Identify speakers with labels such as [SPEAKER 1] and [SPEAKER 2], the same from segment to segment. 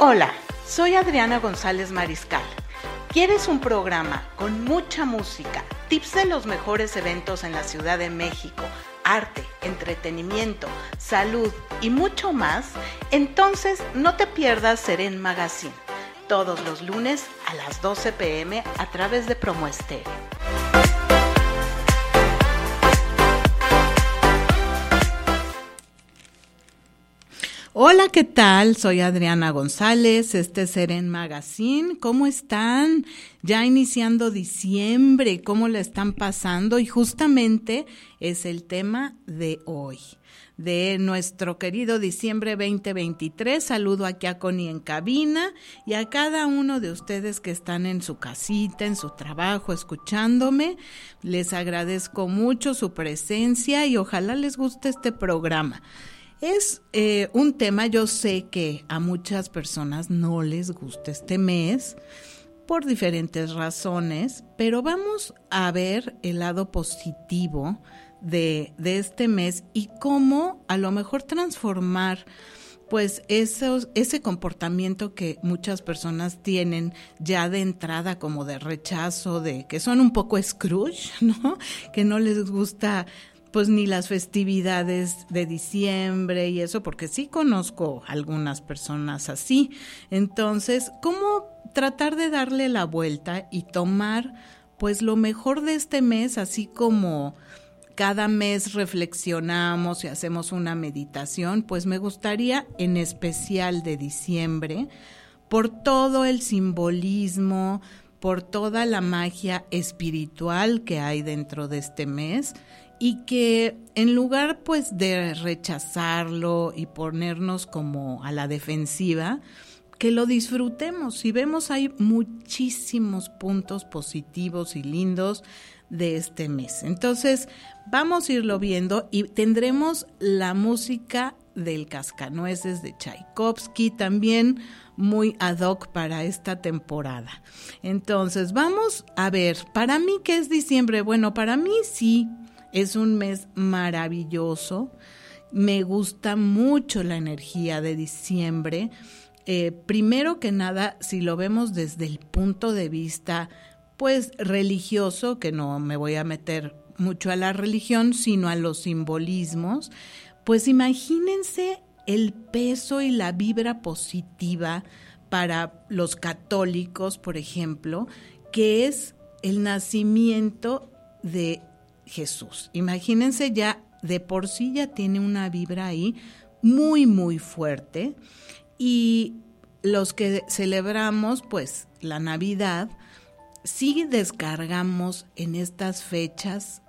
[SPEAKER 1] Hola, soy Adriana González Mariscal. ¿Quieres un programa con mucha música, tips de los mejores eventos en la Ciudad de México, arte, entretenimiento, salud y mucho más? Entonces no te pierdas Seren Magazine, todos los lunes a las 12 pm a través de Promo Hola, ¿qué tal? Soy Adriana González, este es Seren Magazine. ¿Cómo están? Ya iniciando diciembre, ¿cómo le están pasando? Y justamente es el tema de hoy, de nuestro querido diciembre 2023. Saludo aquí a Connie en cabina y a cada uno de ustedes que están en su casita, en su trabajo, escuchándome. Les agradezco mucho su presencia y ojalá les guste este programa. Es eh, un tema, yo sé que a muchas personas no les gusta este mes por diferentes razones, pero vamos a ver el lado positivo de, de este mes y cómo a lo mejor transformar pues esos, ese comportamiento que muchas personas tienen ya de entrada como de rechazo, de que son un poco Scrooge, ¿no? Que no les gusta pues ni las festividades de diciembre y eso, porque sí conozco algunas personas así. Entonces, ¿cómo tratar de darle la vuelta y tomar pues lo mejor de este mes, así como cada mes reflexionamos y hacemos una meditación, pues me gustaría en especial de diciembre, por todo el simbolismo, por toda la magia espiritual que hay dentro de este mes y que en lugar pues de rechazarlo y ponernos como a la defensiva, que lo disfrutemos. Si vemos hay muchísimos puntos positivos y lindos de este mes. Entonces, vamos a irlo viendo y tendremos la música del Cascanueces de Tchaikovsky también muy ad hoc para esta temporada. Entonces, vamos a ver, para mí, ¿qué es diciembre? Bueno, para mí sí, es un mes maravilloso. Me gusta mucho la energía de diciembre. Eh, primero que nada, si lo vemos desde el punto de vista, pues religioso, que no me voy a meter mucho a la religión, sino a los simbolismos, pues imagínense el peso y la vibra positiva para los católicos, por ejemplo, que es el nacimiento de Jesús. Imagínense ya, de por sí ya tiene una vibra ahí muy, muy fuerte. Y los que celebramos, pues, la Navidad, sí descargamos en estas fechas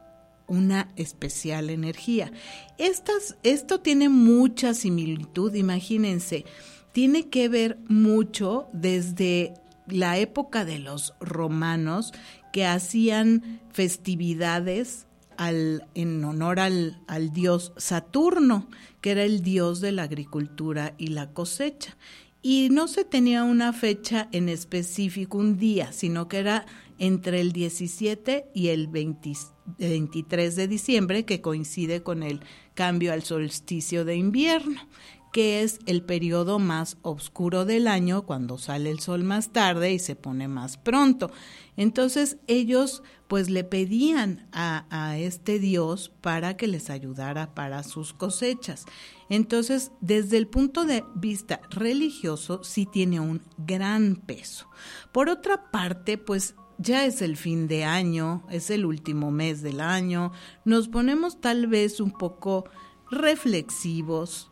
[SPEAKER 1] una especial energía. Estas, esto tiene mucha similitud, imagínense, tiene que ver mucho desde la época de los romanos que hacían festividades en honor al, al dios Saturno, que era el dios de la agricultura y la cosecha. Y no se tenía una fecha en específico, un día, sino que era entre el 17 y el 23 de diciembre, que coincide con el cambio al solsticio de invierno, que es el periodo más oscuro del año, cuando sale el sol más tarde y se pone más pronto. Entonces ellos pues le pedían a, a, este Dios para que les ayudara para sus cosechas. Entonces, desde el punto de vista religioso, sí tiene un gran peso. Por otra parte, pues ya es el fin de año, es el último mes del año, nos ponemos tal vez un poco reflexivos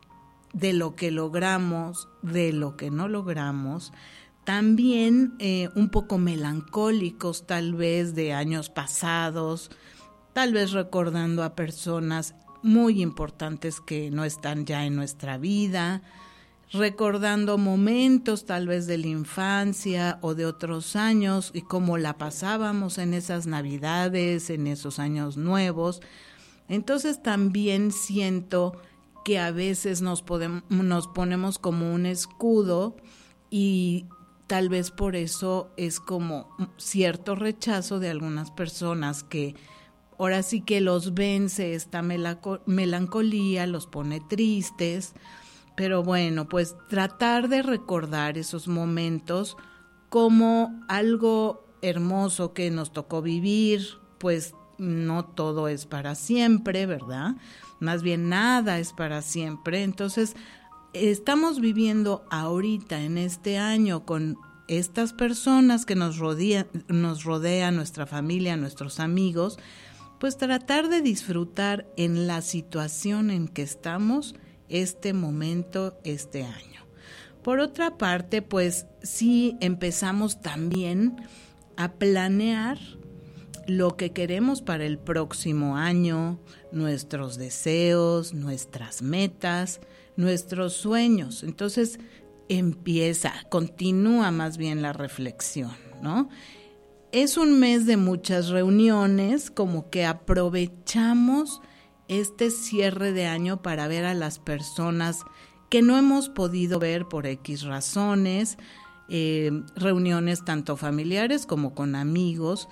[SPEAKER 1] de lo que logramos, de lo que no logramos, también eh, un poco melancólicos tal vez de años pasados, tal vez recordando a personas muy importantes que no están ya en nuestra vida, recordando momentos tal vez de la infancia o de otros años y cómo la pasábamos en esas navidades, en esos años nuevos. Entonces también siento que a veces nos, podemos, nos ponemos como un escudo y tal vez por eso es como cierto rechazo de algunas personas que ahora sí que los vence esta melancolía, los pone tristes. Pero bueno, pues tratar de recordar esos momentos como algo hermoso que nos tocó vivir, pues no todo es para siempre, ¿verdad? Más bien nada es para siempre. Entonces, estamos viviendo ahorita en este año con estas personas que nos rodean, nos rodea nuestra familia, nuestros amigos, pues tratar de disfrutar en la situación en que estamos este momento, este año. Por otra parte, pues sí empezamos también a planear lo que queremos para el próximo año, nuestros deseos, nuestras metas, nuestros sueños. Entonces empieza, continúa más bien la reflexión, ¿no? Es un mes de muchas reuniones, como que aprovechamos este cierre de año para ver a las personas que no hemos podido ver por X razones, eh, reuniones tanto familiares como con amigos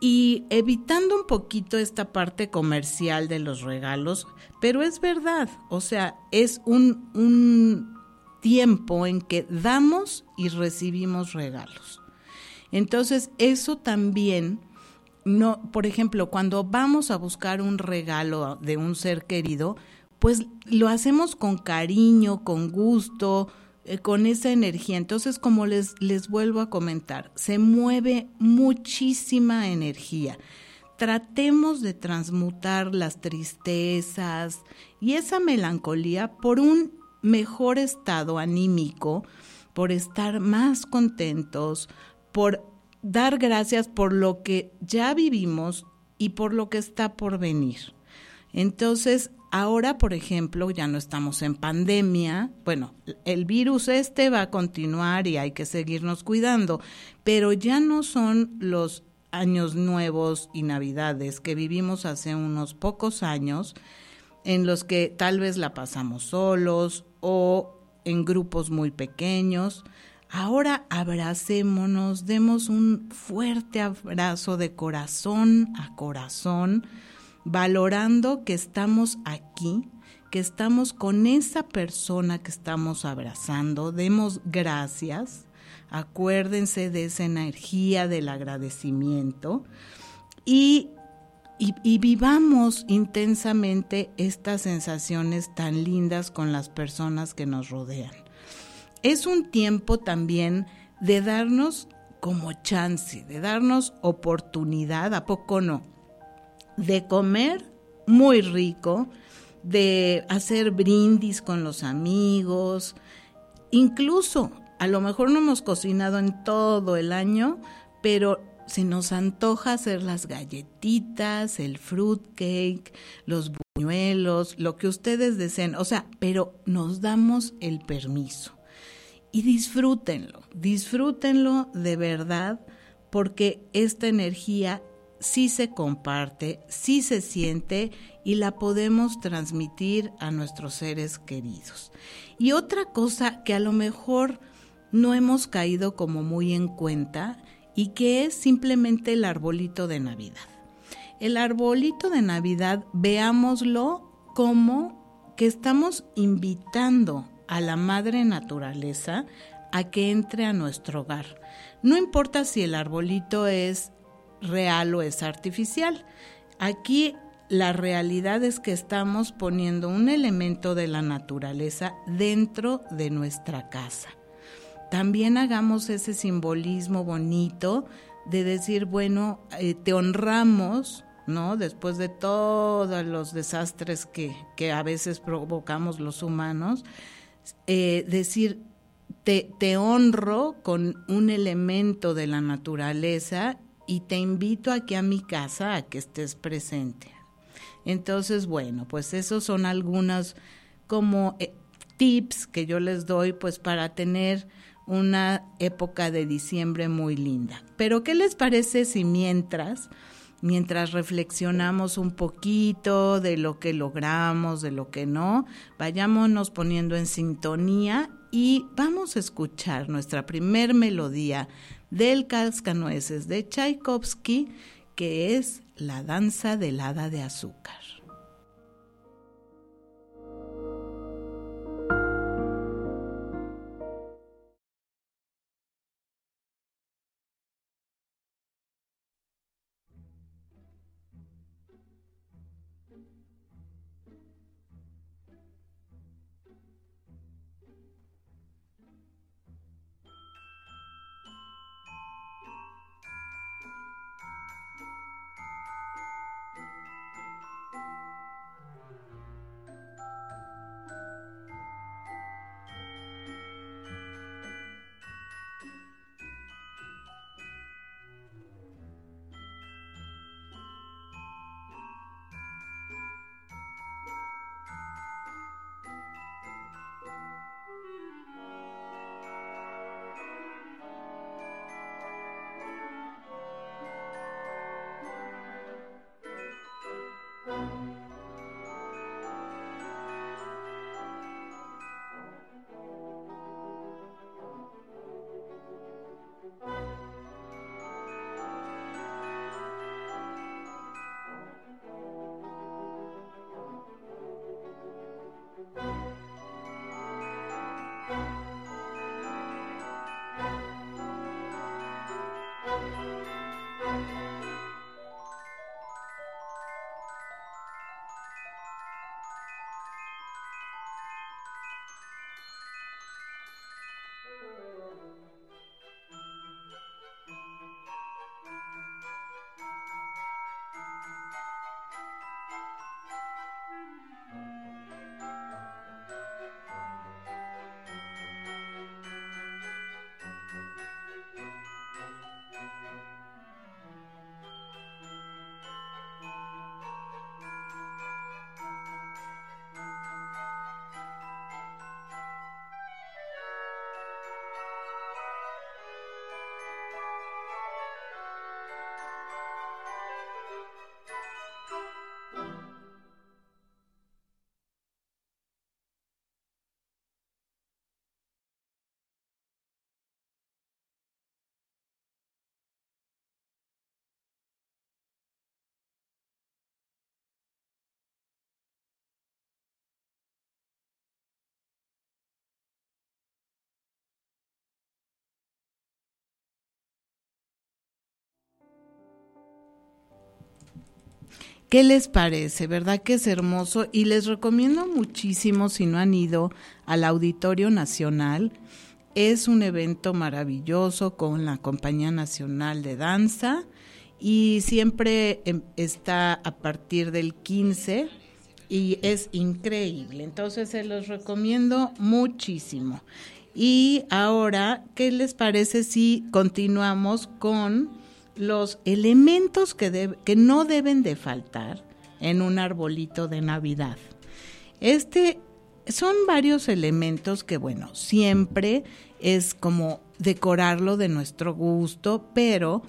[SPEAKER 1] y evitando un poquito esta parte comercial de los regalos, pero es verdad, o sea, es un, un tiempo en que damos y recibimos regalos. Entonces, eso también no, por ejemplo, cuando vamos a buscar un regalo de un ser querido, pues lo hacemos con cariño, con gusto, eh, con esa energía. Entonces, como les, les vuelvo a comentar, se mueve muchísima energía. Tratemos de transmutar las tristezas y esa melancolía por un mejor estado anímico, por estar más contentos, por dar gracias por lo que ya vivimos y por lo que está por venir. Entonces, ahora, por ejemplo, ya no estamos en pandemia. Bueno, el virus este va a continuar y hay que seguirnos cuidando, pero ya no son los años nuevos y navidades que vivimos hace unos pocos años en los que tal vez la pasamos solos o en grupos muy pequeños. Ahora abracémonos, demos un fuerte abrazo de corazón a corazón, valorando que estamos aquí, que estamos con esa persona que estamos abrazando, demos gracias, acuérdense de esa energía del agradecimiento. Y, y, vivamos intensamente estas sensaciones tan lindas con las personas que nos rodean. Es un tiempo también de darnos como chance, de darnos oportunidad, ¿a poco no? De comer muy rico, de hacer brindis con los amigos, incluso a lo mejor no hemos cocinado en todo el año, pero se nos antoja hacer las galletitas, el fruit cake, los buñuelos, lo que ustedes deseen, o sea, pero nos damos el permiso. Y disfrútenlo, disfrútenlo de verdad porque esta energía sí se comparte, sí se siente y la podemos transmitir a nuestros seres queridos. Y otra cosa que a lo mejor no hemos caído como muy en cuenta y que es simplemente el arbolito de Navidad. El arbolito de Navidad, veámoslo como que estamos invitando a la madre naturaleza a que entre a nuestro hogar. No importa si el arbolito es real o es artificial. Aquí la realidad es que estamos poniendo un elemento de la naturaleza dentro de nuestra casa. También hagamos ese simbolismo bonito de decir, bueno, eh, te honramos, ¿no? Después de todos los desastres que, que a veces provocamos los humanos, eh, decir, te, te honro con un elemento de la naturaleza y te invito aquí a mi casa a que estés presente. Entonces, bueno, pues esos son algunos como eh, tips que yo les doy pues para tener una época de diciembre muy linda. Pero ¿qué les parece si mientras mientras reflexionamos un poquito de lo que logramos, de lo que no, vayámonos poniendo en sintonía y vamos a escuchar nuestra primer melodía del Cascanueces de Tchaikovsky, que es la danza del hada de azúcar. ¿Qué les parece? ¿Verdad que es hermoso? Y les recomiendo muchísimo si no han ido al Auditorio Nacional. Es un evento maravilloso con la Compañía Nacional de Danza y siempre em, está a partir del 15 y es increíble. Entonces se los recomiendo muchísimo. Y ahora, ¿qué les parece si continuamos con los elementos que, que no deben de faltar en un arbolito de Navidad. Este son varios elementos que, bueno, siempre es como decorarlo de nuestro gusto, pero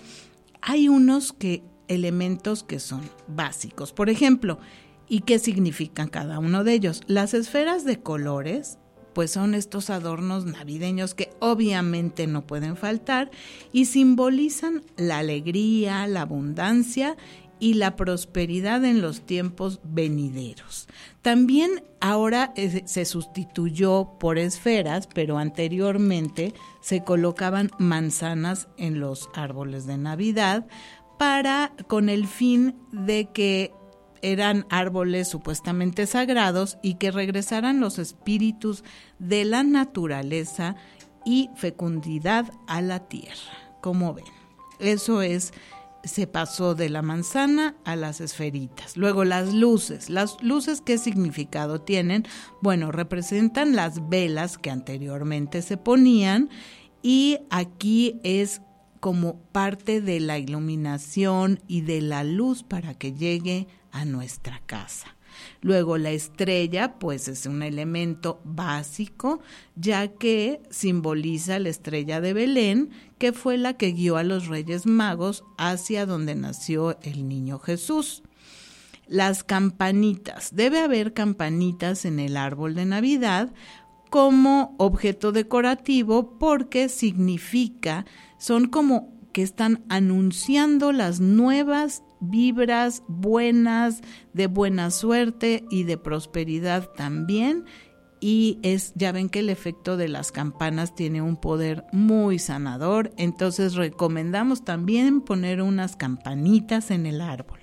[SPEAKER 1] hay unos que elementos que son básicos. Por ejemplo, ¿y qué significan cada uno de ellos? Las esferas de colores pues son estos adornos navideños que obviamente no pueden faltar y simbolizan la alegría, la abundancia y la prosperidad en los tiempos venideros. También ahora eh, se sustituyó por esferas, pero anteriormente se colocaban manzanas en los árboles de Navidad para con el fin de que eran árboles supuestamente sagrados y que regresaran los espíritus de la naturaleza y fecundidad a la tierra. Como ven, eso es se pasó de la manzana a las esferitas. Luego las luces. Las luces, ¿qué significado tienen? Bueno, representan las velas que anteriormente se ponían y aquí es como parte de la iluminación y de la luz para que llegue a nuestra casa. Luego la estrella, pues es un elemento básico, ya que simboliza la estrella de Belén, que fue la que guió a los Reyes Magos hacia donde nació el niño Jesús. Las campanitas. Debe haber campanitas en el árbol de Navidad como objeto decorativo porque significa, son como que están anunciando las nuevas vibras buenas, de buena suerte y de prosperidad también. Y es, ya ven que el efecto de las campanas tiene un poder muy sanador, entonces recomendamos también poner unas campanitas en el árbol.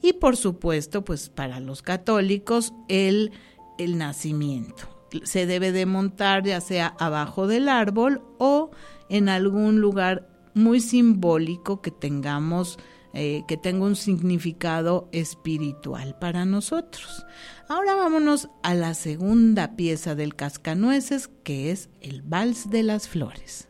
[SPEAKER 1] Y por supuesto, pues para los católicos, el, el nacimiento. Se debe de montar ya sea abajo del árbol o en algún lugar muy simbólico que tengamos eh, que tenga un significado espiritual para nosotros. Ahora vámonos a la segunda pieza del cascanueces, que es el vals de las flores.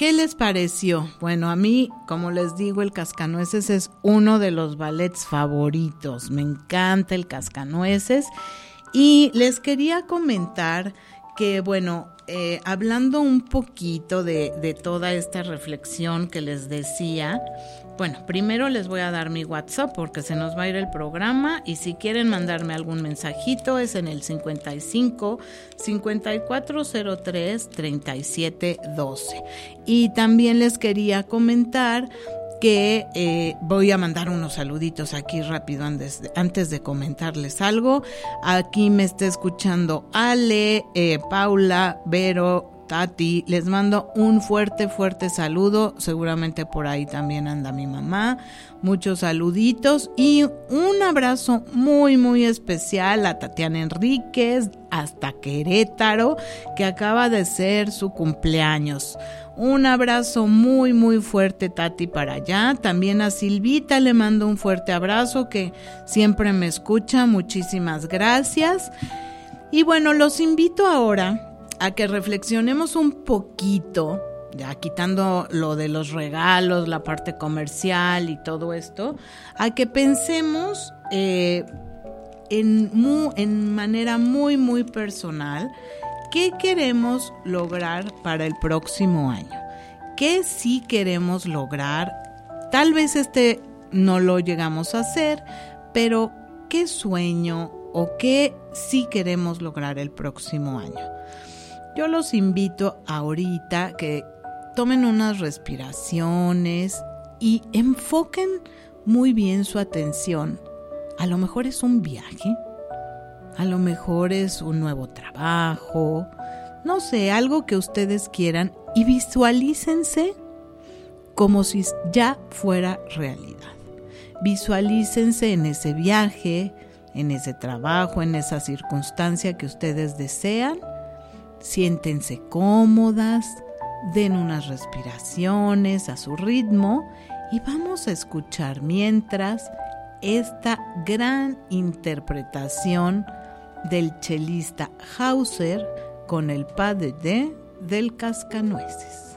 [SPEAKER 1] ¿Qué les pareció? Bueno, a mí, como les digo, el Cascanueces es uno de los ballets favoritos. Me encanta el Cascanueces. Y les quería comentar que, bueno, eh, hablando un poquito de, de toda esta reflexión que les decía, bueno, primero les voy a dar mi WhatsApp porque se nos va a ir el programa y si quieren mandarme algún mensajito es en el 55 5403 3712. Y también les quería comentar que eh, voy a mandar unos saluditos aquí rápido antes de, antes de comentarles algo. Aquí me está escuchando Ale, eh, Paula, Vero, Tati. Les mando un fuerte, fuerte saludo. Seguramente por ahí también anda mi mamá. Muchos saluditos y un abrazo muy, muy especial a Tatiana Enríquez hasta Querétaro, que acaba de ser su cumpleaños. Un abrazo muy, muy fuerte, Tati, para allá. También a Silvita le mando un fuerte abrazo que siempre me escucha. Muchísimas gracias. Y bueno, los invito ahora a que reflexionemos un poquito, ya quitando lo de los regalos, la parte comercial y todo esto, a que pensemos eh, en, en manera muy, muy personal qué queremos lograr para el próximo año. ¿Qué sí queremos lograr? Tal vez este no lo llegamos a hacer, pero ¿qué sueño o qué sí queremos lograr el próximo año? Yo los invito ahorita que tomen unas respiraciones y enfoquen muy bien su atención. A lo mejor es un viaje, a lo mejor es un nuevo trabajo, no sé, algo que ustedes quieran y visualícense como si ya fuera realidad. Visualícense en ese viaje, en ese trabajo, en esa circunstancia que ustedes desean Siéntense cómodas, den unas respiraciones a su ritmo y vamos a escuchar mientras esta gran interpretación del chelista Hauser con el padre de del cascanueces.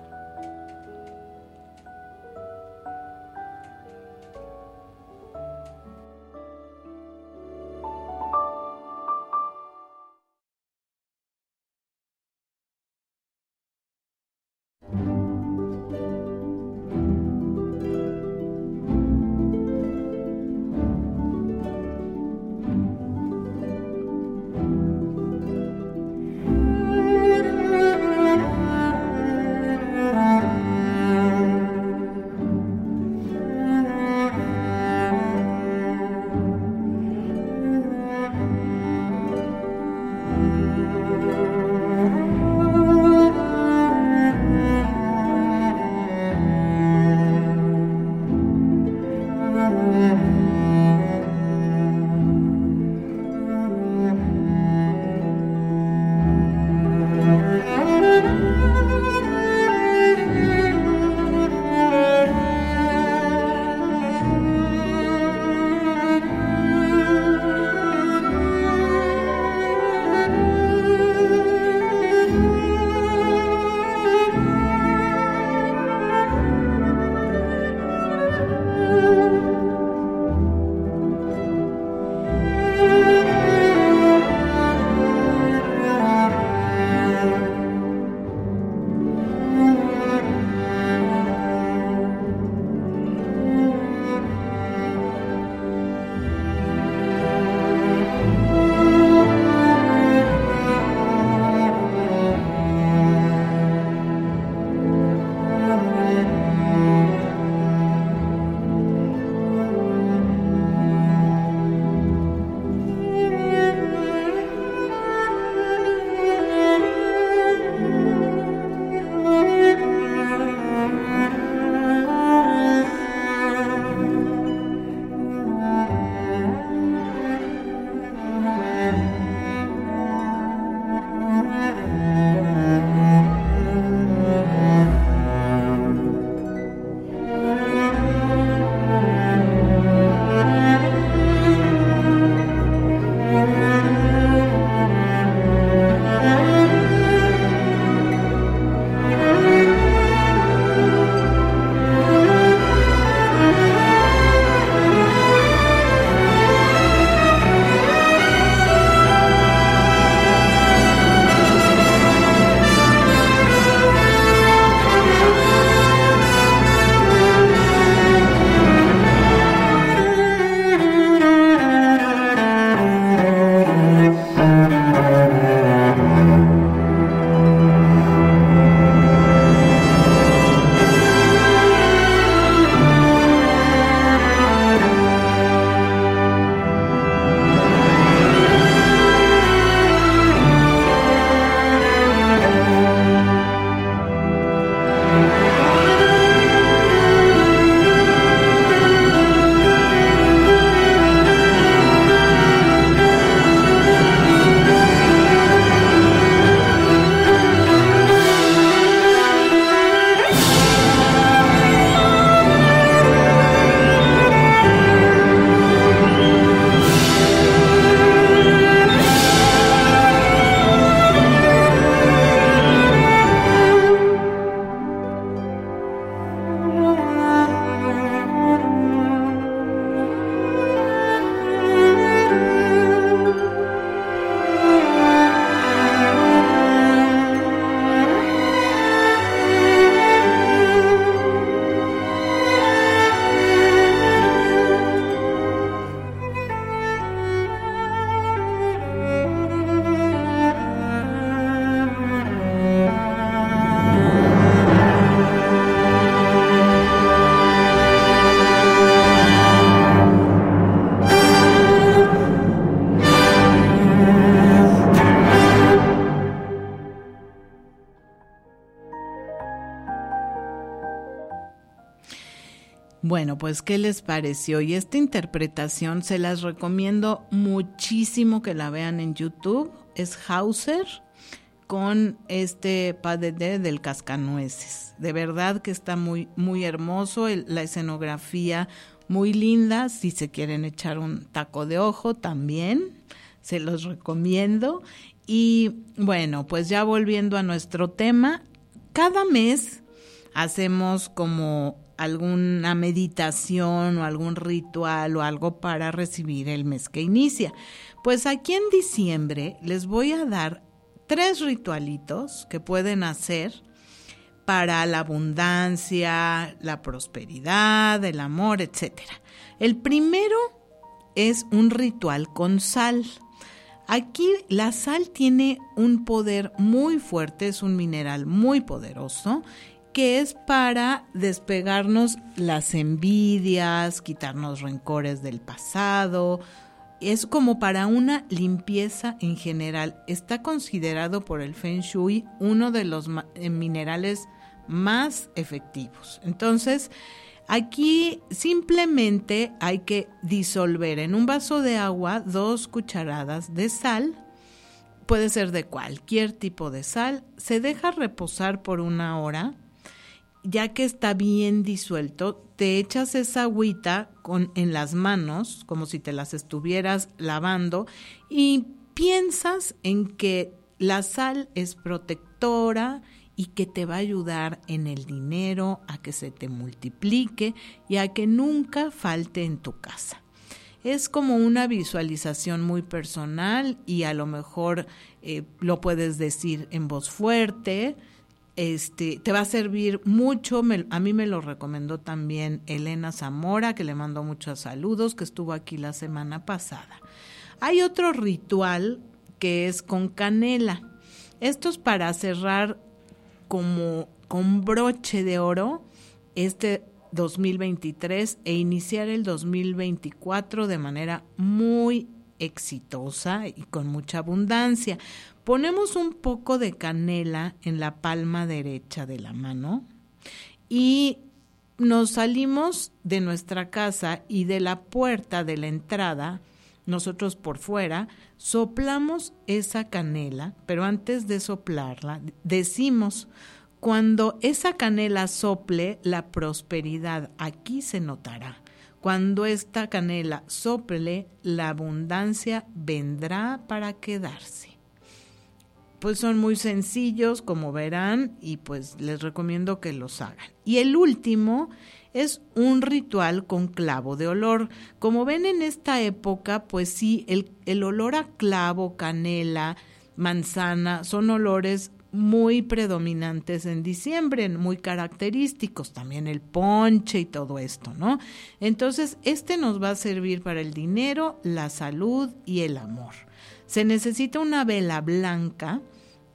[SPEAKER 1] Pues ¿qué les pareció? Y esta interpretación se las recomiendo muchísimo que la vean en YouTube. Es Hauser con este padre del cascanueces. De verdad que está muy, muy hermoso, la escenografía muy linda. Si se quieren echar un taco de ojo también, se los recomiendo. Y bueno, pues ya volviendo a nuestro tema, cada mes hacemos como alguna meditación o algún ritual o algo para recibir el mes que inicia. Pues aquí en diciembre les voy a dar tres ritualitos que pueden hacer para la abundancia, la prosperidad, el amor, etc. El primero es un ritual con sal. Aquí la sal tiene un poder muy fuerte, es un mineral muy poderoso que es para despegarnos las envidias, quitarnos rencores del pasado. Es como para una limpieza en general. Está considerado por el Feng Shui uno de los eh, minerales más efectivos. Entonces, aquí simplemente hay que disolver en un vaso de agua dos cucharadas de sal. Puede ser de cualquier tipo de sal. Se deja reposar por una hora ya que está bien disuelto, te echas esa agüita con, en las manos, como si te las estuvieras lavando, y piensas en que la sal es protectora y que te va a ayudar en el dinero, a que se te multiplique y a que nunca falte en tu casa. Es como una visualización muy personal y a lo mejor eh, lo puedes decir en voz fuerte, este, te va a servir mucho. a mí me lo recomendó también Elena Zamora, que le mandó muchos saludos, que estuvo aquí la semana pasada. Hay otro ritual que es con canela. Esto es para cerrar como con broche de oro este 2023 e iniciar el 2024 de manera muy exitosa y con mucha abundancia. Ponemos un poco de canela en la palma derecha de la mano y nos salimos de nuestra casa y de la puerta de la entrada, nosotros por fuera, soplamos esa canela, pero antes de soplarla, decimos, cuando esa canela sople, la prosperidad aquí se notará. Cuando esta canela sople, la abundancia vendrá para quedarse pues son muy sencillos, como verán, y pues les recomiendo que los hagan. Y el último es un ritual con clavo de olor. Como ven en esta época, pues sí, el, el olor a clavo, canela, manzana, son olores muy predominantes en diciembre, muy característicos, también el ponche y todo esto, ¿no? Entonces, este nos va a servir para el dinero, la salud y el amor. Se necesita una vela blanca,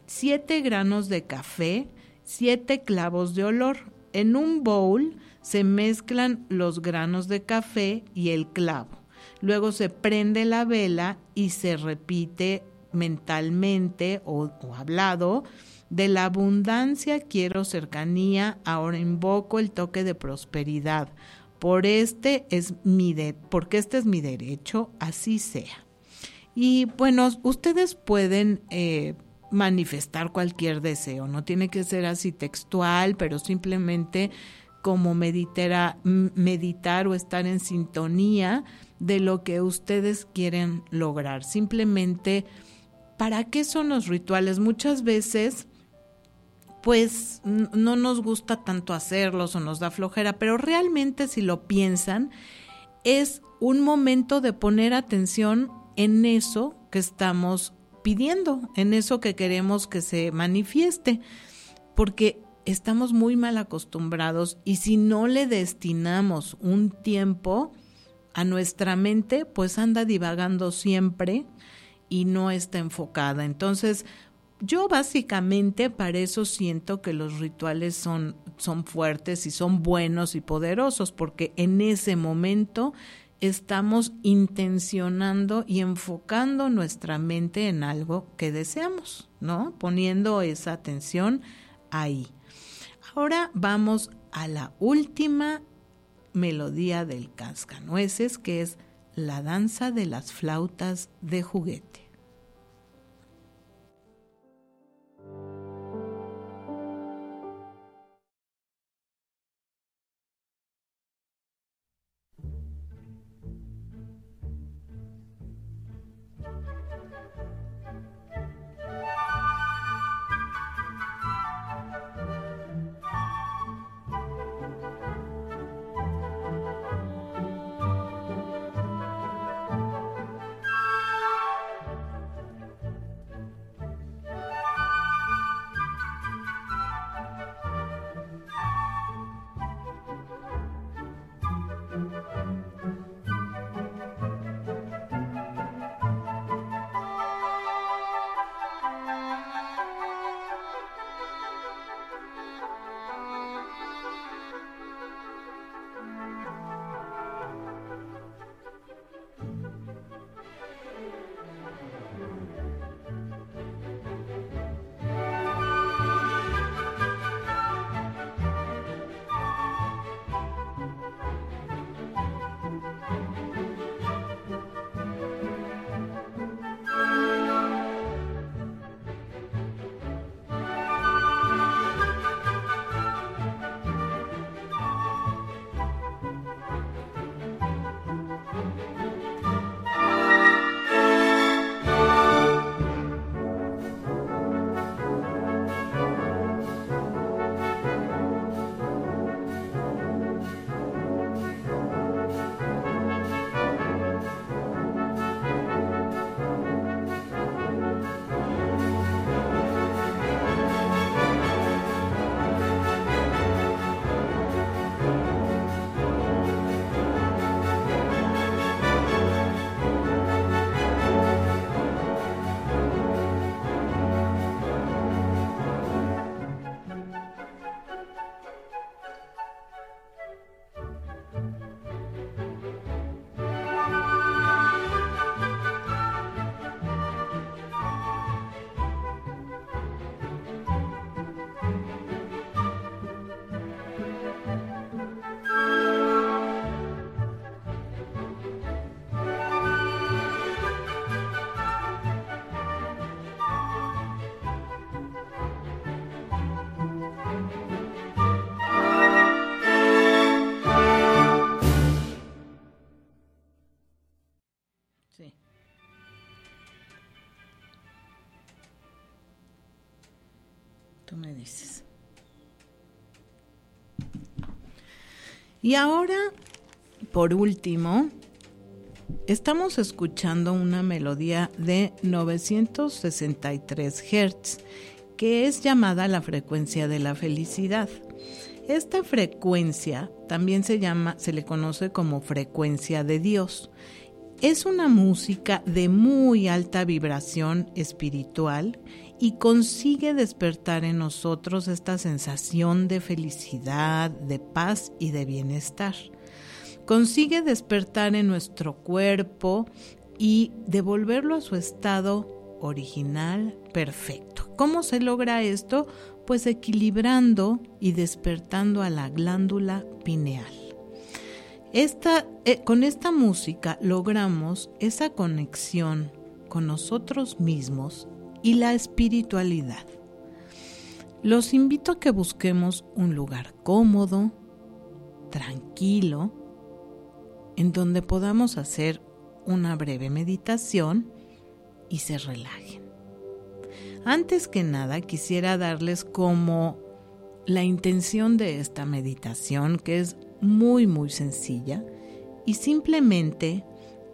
[SPEAKER 1] 7 granos de café, 7 clavos de olor. En un bowl se mezclan los granos de café y el clavo. Luego se prende la vela y se repite mentalmente o, hablado de la abundancia quiero cercanía, ahora invoco el toque de prosperidad. Por este es mi porque este es mi derecho, así sea. Y bueno, ustedes pueden eh, manifestar cualquier deseo. No tiene que ser así textual, pero simplemente como meditar o estar en sintonía de lo que ustedes quieren lograr. Simplemente, ¿para qué son los rituales? Muchas veces pues no nos gusta tanto hacerlos o nos da flojera, pero realmente si lo piensan, es un momento de poner atención en eso que estamos pidiendo, en eso que queremos que se manifieste, porque estamos muy mal acostumbrados y si no le destinamos un tiempo a nuestra mente, pues anda divagando siempre y no está enfocada. Entonces, yo básicamente para eso siento que los rituales son, son fuertes y son buenos y poderosos, porque en ese momento estamos intencionando y enfocando nuestra mente en algo que deseamos, ¿no? Poniendo esa atención ahí. Ahora vamos a la última melodía del cascanueces, que es la danza de las flautas de juguete. Y ahora, por último, estamos escuchando una melodía de 963 Hz, que es llamada la frecuencia de la felicidad. Esta frecuencia también se llama, se le conoce como frecuencia de Dios. Es una música de muy alta vibración espiritual y consigue despertar en nosotros esta sensación de felicidad, de paz y de bienestar. Consigue despertar en nuestro cuerpo y devolverlo a su estado original perfecto. ¿Cómo se logra esto? Pues equilibrando y despertando a la glándula pineal. Esta, eh, con esta música logramos esa conexión con nosotros mismos y la espiritualidad. Los invito a que busquemos un lugar cómodo, tranquilo, en donde podamos hacer una breve meditación y se relajen. Antes que nada quisiera darles como la intención de esta meditación, que es muy muy sencilla, y simplemente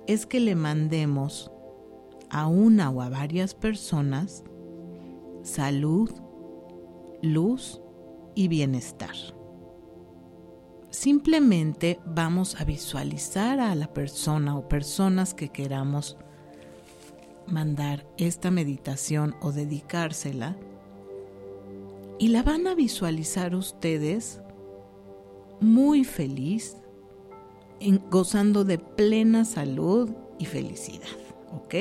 [SPEAKER 1] es que le mandemos a una o a varias personas salud, luz y bienestar. Simplemente vamos a visualizar a la persona o personas que queramos mandar esta meditación o dedicársela y la van a visualizar ustedes muy feliz, gozando de plena salud y felicidad, ¿ok?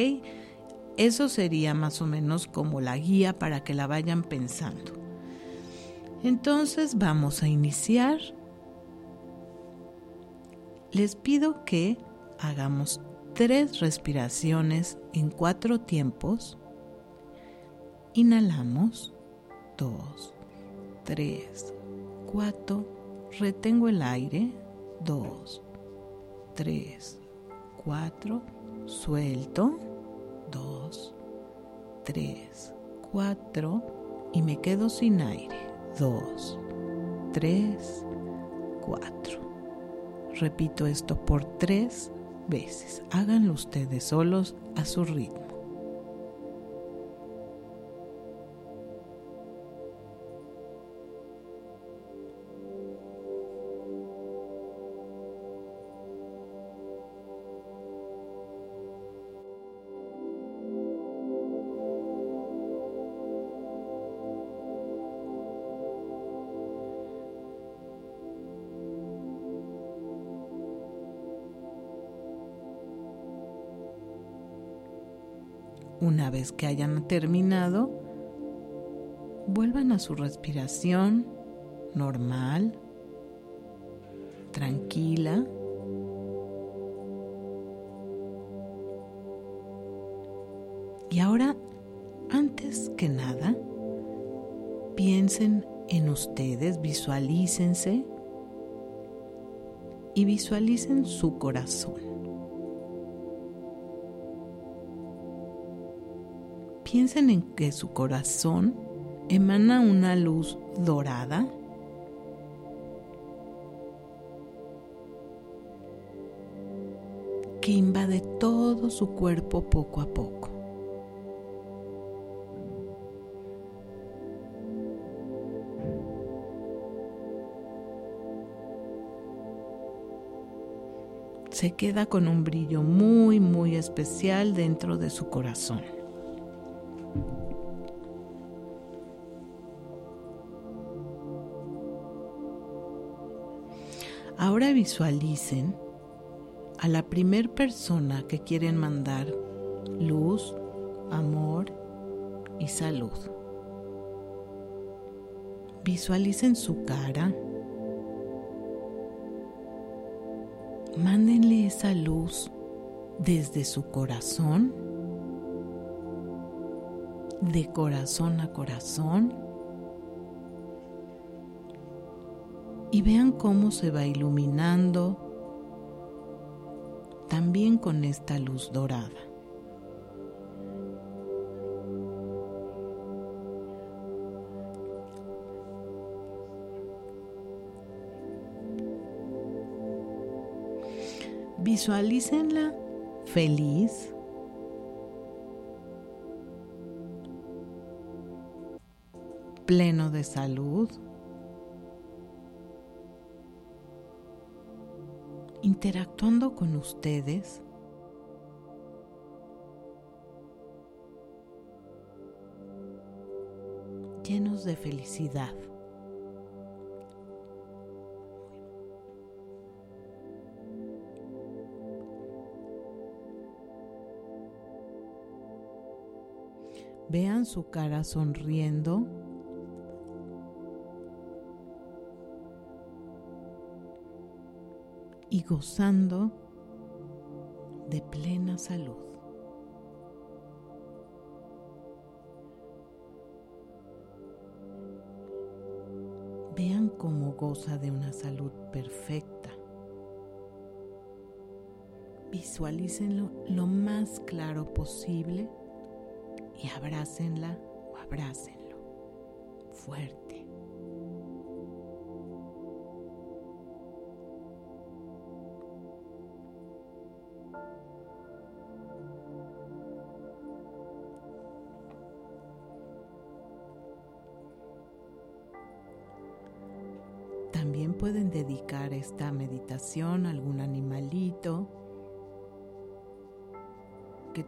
[SPEAKER 1] Eso sería más o menos como la guía para que la vayan pensando. Entonces vamos a iniciar. Les pido que hagamos tres respiraciones en cuatro tiempos. Inhalamos, dos, tres, cuatro, retengo el aire, dos, tres, cuatro, suelto, dos, tres, cuatro y me quedo sin aire, dos, tres, cuatro. Repito esto por tres veces. Háganlo ustedes solos a su ritmo. Vez que hayan terminado, vuelvan a su respiración normal, tranquila. Y ahora, antes que nada, piensen en ustedes, visualícense y visualicen su corazón. Piensen en que su corazón emana una luz dorada que invade todo su cuerpo poco a poco. Se queda con un brillo muy, muy especial dentro de su corazón. Ahora visualicen a la primer persona que quieren mandar luz, amor y salud. Visualicen su cara. Mándenle esa luz desde su corazón, de corazón a corazón y vean cómo se va iluminando también con esta luz dorada. Visualícenla feliz, pleno de salud. Interactuando con ustedes, llenos de felicidad. Vean su cara sonriendo gozando de plena salud. Vean cómo goza de una salud perfecta. Visualícenlo lo más claro posible y abrácenla o abrácenlo fuerte.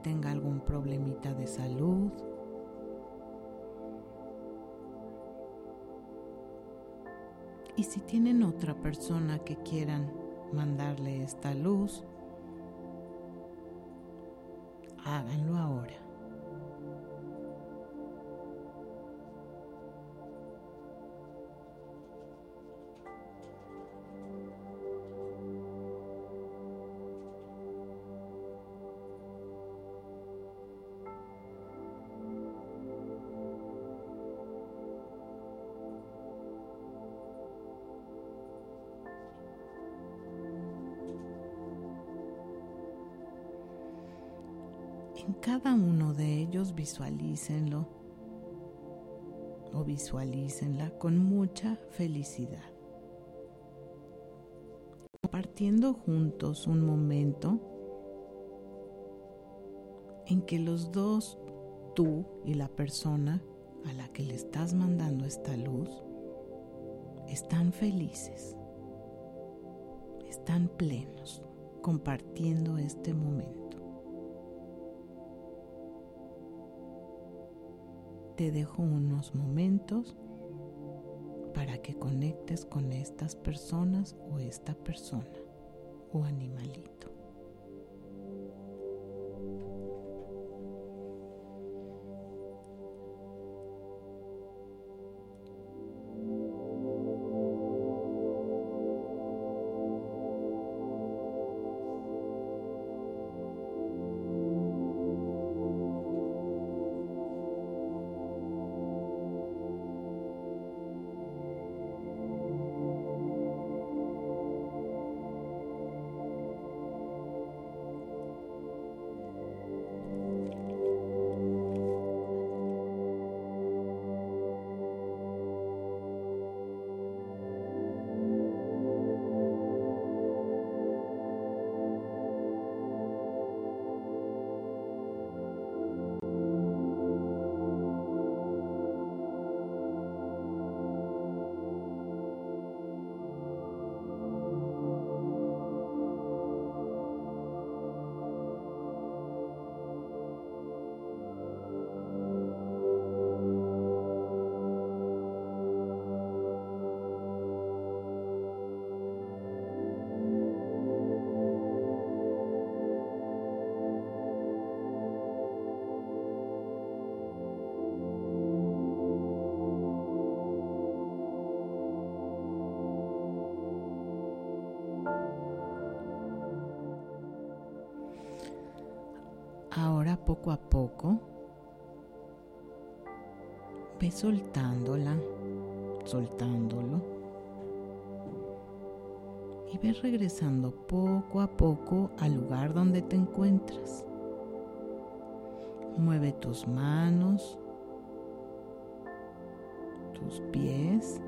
[SPEAKER 1] Tenga algún problemita de salud. Y si tienen otra persona que quieran mandarle esta luz, háganlo ahora. Cada uno de ellos visualícenlo o visualícenla con mucha felicidad. Compartiendo juntos un momento en que los dos, tú y la persona a la que le estás mandando esta luz, están felices, están plenos compartiendo este momento. Te dejo unos momentos para que conectes con estas personas o esta persona o animalito. Poco a poco ve soltándola, soltándolo y ve regresando poco a poco al lugar donde te encuentras. Mueve tus manos, tus pies.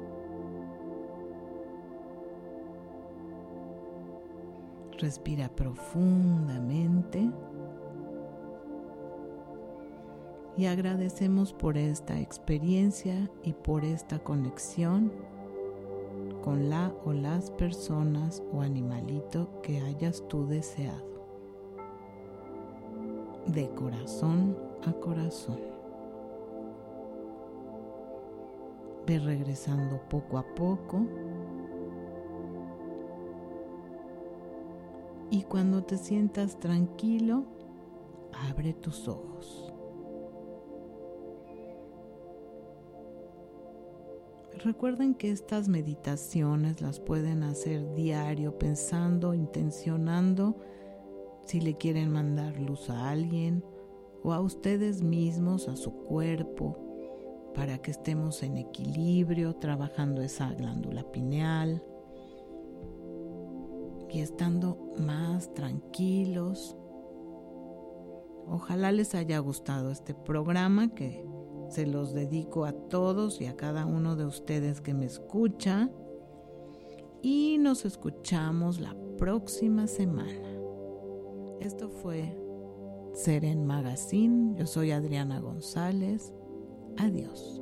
[SPEAKER 1] Respira profundamente. Y agradecemos por esta experiencia y por esta conexión con la o las personas o animalito que hayas tú deseado. De corazón a corazón. Ve regresando poco a poco. Y cuando te sientas tranquilo, abre tus ojos. Recuerden que estas meditaciones las pueden hacer diario pensando, intencionando si le quieren mandar luz a alguien o a ustedes mismos, a su cuerpo, para que estemos en equilibrio, trabajando esa glándula pineal y estando más tranquilos. Ojalá les haya gustado este programa que se los dedico a todos y a cada uno de ustedes que me escucha. Y nos escuchamos la próxima semana. Esto fue Seren Magazine. Yo soy Adriana González. Adiós.